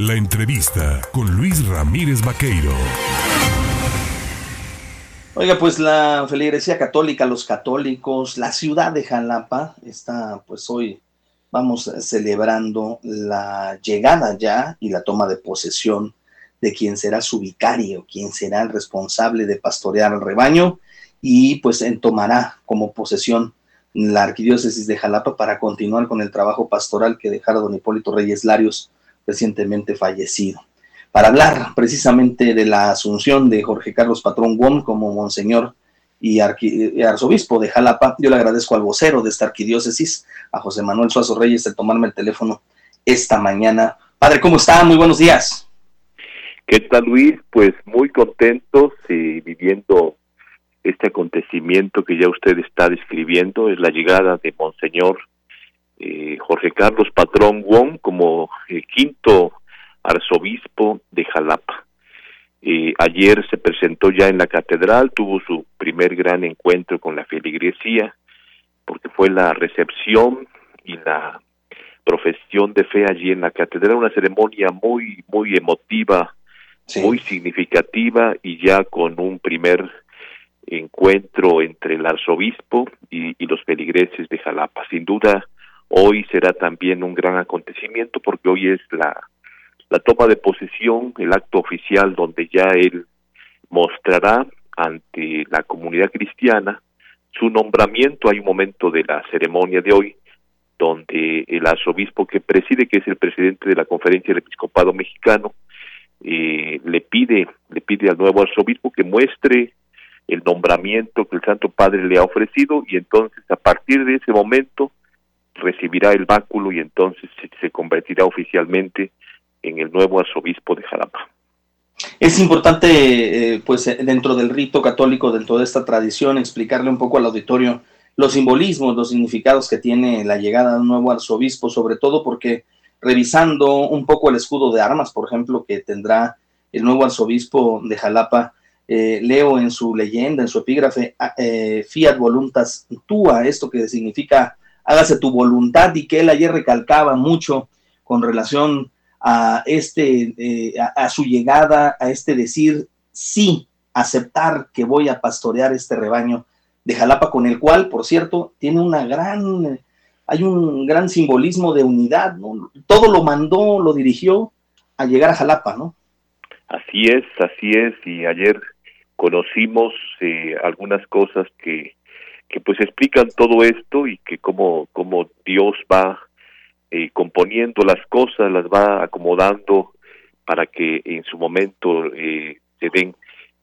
La entrevista con Luis Ramírez Vaqueiro. Oiga, pues la feligresía católica, los católicos, la ciudad de Jalapa está pues hoy vamos celebrando la llegada ya y la toma de posesión de quien será su vicario, quien será el responsable de pastorear al rebaño y pues tomará como posesión la arquidiócesis de Jalapa para continuar con el trabajo pastoral que dejara don Hipólito Reyes Larios recientemente fallecido para hablar precisamente de la asunción de Jorge Carlos Patrón Wong como monseñor y, arzobispo de Jalapa. Yo le agradezco al vocero de esta arquidiócesis, a José Manuel Suazo Reyes, de tomarme el teléfono esta mañana. Padre, ¿cómo está? Muy buenos días. ¿Qué tal, Luis? Pues muy contentos y viviendo este acontecimiento que ya usted está describiendo, es la llegada de Monseñor eh, Jorge Carlos Patrón Wong como eh, quinto arzobispo de Jalapa. Eh, ayer se presentó ya en la catedral, tuvo su primer gran encuentro con la feligresía, porque fue la recepción y la profesión de fe allí en la catedral, una ceremonia muy, muy emotiva, muy significativa y ya con un primer encuentro entre el arzobispo y, y los feligreses de Jalapa. Sin duda, hoy será también un gran acontecimiento porque hoy es la toma de posesión, el acto oficial donde ya él mostrará ante la comunidad cristiana su nombramiento. Hay un momento de la ceremonia de hoy donde el arzobispo que preside, que es el presidente de la Conferencia del Episcopado Mexicano, eh, le pide, le pide al nuevo arzobispo que muestre el nombramiento que el Santo Padre le ha ofrecido y entonces a partir de ese momento recibirá el báculo y entonces se convertirá oficialmente en el nuevo arzobispo de Jalapa. Es importante, eh, pues, dentro del rito católico, dentro de esta tradición, explicarle un poco al auditorio los simbolismos, los significados que tiene la llegada de un nuevo arzobispo, sobre todo porque revisando un poco el escudo de armas, por ejemplo, que tendrá el nuevo arzobispo de Jalapa, eh, leo en su leyenda, en su epígrafe, ah, eh, fiat voluntas tua, esto que significa hágase tu voluntad, y que él ayer recalcaba mucho con relación a, este, eh, a, su llegada, a este decir sí, aceptar que voy a pastorear este rebaño de Jalapa, con el cual, por cierto, tiene una gran, hay un gran simbolismo de unidad, ¿no? Todo lo mandó, lo dirigió a llegar a Jalapa, ¿no? Así es, así es, y ayer conocimos eh, algunas cosas que, que pues explican todo esto y que como, como Dios va eh, componiendo las cosas, las va acomodando para que en su momento eh, se den.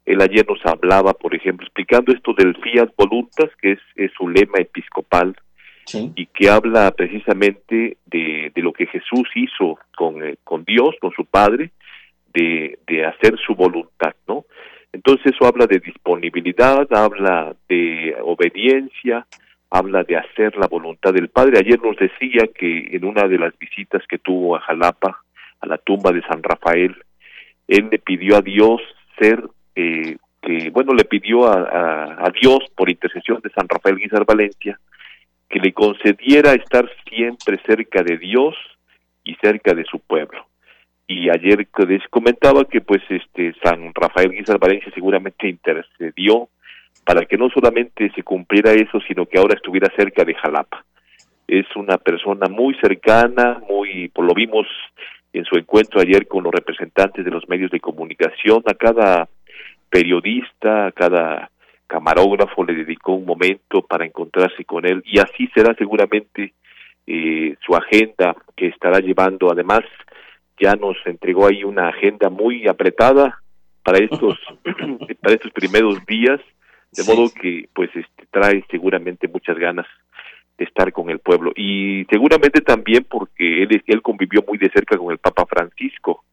Él ayer nos hablaba, por ejemplo, explicando esto del fiat voluntas, que es, es su lema episcopal, y que habla precisamente de, de lo que Jesús hizo con, eh, con Dios, con su Padre, de, de hacer su voluntad, ¿no? Entonces eso habla de disponibilidad, habla de obediencia, habla de hacer la voluntad del Padre. Ayer nos decía que en una de las visitas que tuvo a Jalapa, a la tumba de San Rafael, él le pidió a Dios ser, eh, que, bueno, le pidió a, a, Dios por intercesión de San Rafael Guizar Valencia, que le concediera estar siempre cerca de Dios y cerca de su pueblo. Y ayer comentaba que pues este San Rafael Guizar Valencia seguramente intercedió para que no solamente se cumpliera eso, sino que ahora estuviera cerca de Jalapa. Es una persona muy cercana, muy, por lo vimos en su encuentro ayer con los representantes de los medios de comunicación, a cada periodista, a cada camarógrafo le dedicó un momento para encontrarse con él y así será seguramente eh, su agenda que estará llevando. Además, ya nos entregó ahí una agenda muy apretada para estos para estos primeros días de modo que pues este, trae seguramente muchas ganas de estar con el pueblo y seguramente también porque él, él convivió muy de cerca con el Papa Francisco.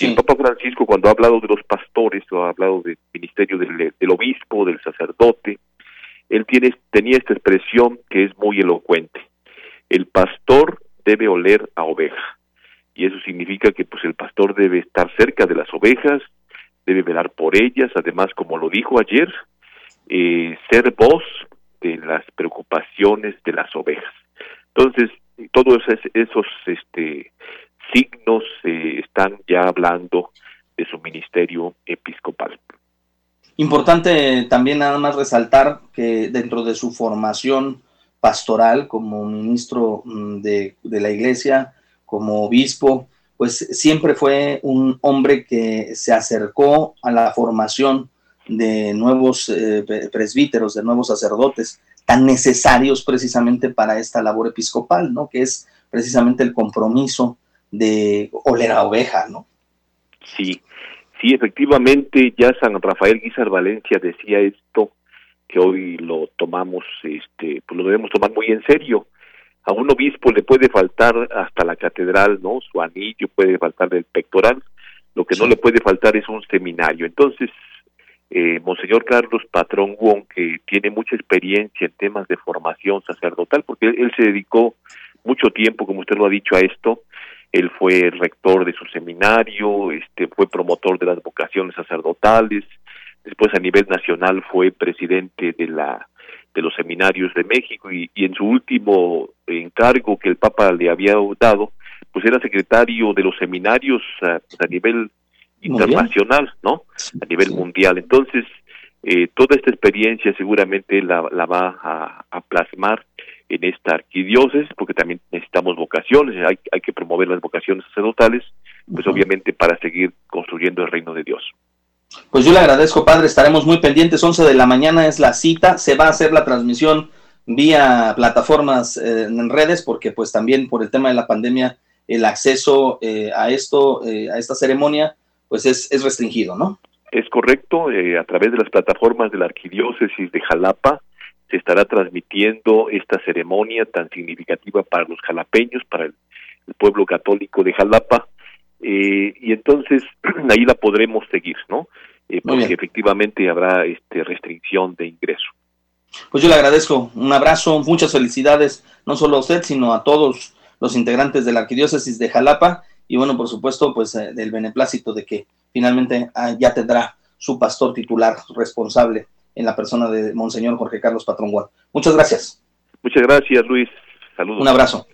El Papa Francisco cuando ha hablado de los pastores o ha hablado del ministerio del, del obispo, del sacerdote, él tiene, tenía esta expresión que es muy elocuente. El pastor debe oler a oveja. Y eso significa que pues el pastor debe estar cerca de las ovejas, debe velar por ellas, además como lo dijo ayer, eh, ser voz de las preocupaciones de las ovejas. Entonces, todos esos este, signos están ya hablando de su ministerio episcopal. Importante también nada más resaltar que dentro de su formación pastoral como ministro mm, de, la iglesia, como obispo, pues siempre fue un hombre que se acercó a la formación de nuevos eh, presbíteros, de nuevos sacerdotes, tan necesarios precisamente para esta labor episcopal, ¿no? Que es precisamente el compromiso de oler a oveja, ¿no? Sí, Sí, efectivamente, ya San Rafael Guizar Valencia decía esto, que hoy lo tomamos, este, pues lo debemos tomar muy en serio. A un obispo le puede faltar hasta la catedral, ¿no? Su anillo puede faltar del pectoral, lo que no le puede faltar es un seminario. Entonces, eh, Monseñor Carlos Patrón Wong, que tiene mucha experiencia en temas de formación sacerdotal, porque él se dedicó mucho tiempo, como usted lo ha dicho, a esto, él fue rector de su seminario, este, fue promotor de las vocaciones sacerdotales, después a nivel nacional fue presidente de la de los seminarios de México y, en su último encargo que el Papa le había dado, pues era secretario de los seminarios a, pues, a nivel internacional, ¿no? A nivel mundial. Entonces, eh, toda esta experiencia seguramente la, la va a, a plasmar en esta arquidiócesis, porque también necesitamos vocaciones, hay, hay que promover las vocaciones sacerdotales, pues obviamente para seguir construyendo el reino de Dios. Pues yo le agradezco, padre, estaremos muy pendientes, 11 de la mañana es la cita, se va a hacer la transmisión vía plataformas eh, en redes, porque pues también por el tema de la pandemia el acceso eh, a esto, eh, a esta ceremonia, pues es, es restringido, ¿no? Es correcto, a través de las plataformas de la arquidiócesis de Jalapa, se estará transmitiendo esta ceremonia tan significativa para los jalapeños, para el, pueblo católico de Jalapa, eh, y entonces ahí la podremos seguir, ¿no? Eh, porque efectivamente habrá este restricción de ingreso. Pues yo le agradezco, un abrazo, muchas felicidades, no solo a usted, sino a todos los integrantes de la arquidiócesis de Jalapa, y bueno, por supuesto, pues eh, del beneplácito de que finalmente ah, ya tendrá su pastor titular responsable en la persona de Monseñor Jorge Carlos Patrón Muchas gracias. Muchas gracias, Luis. Saludos. Un abrazo.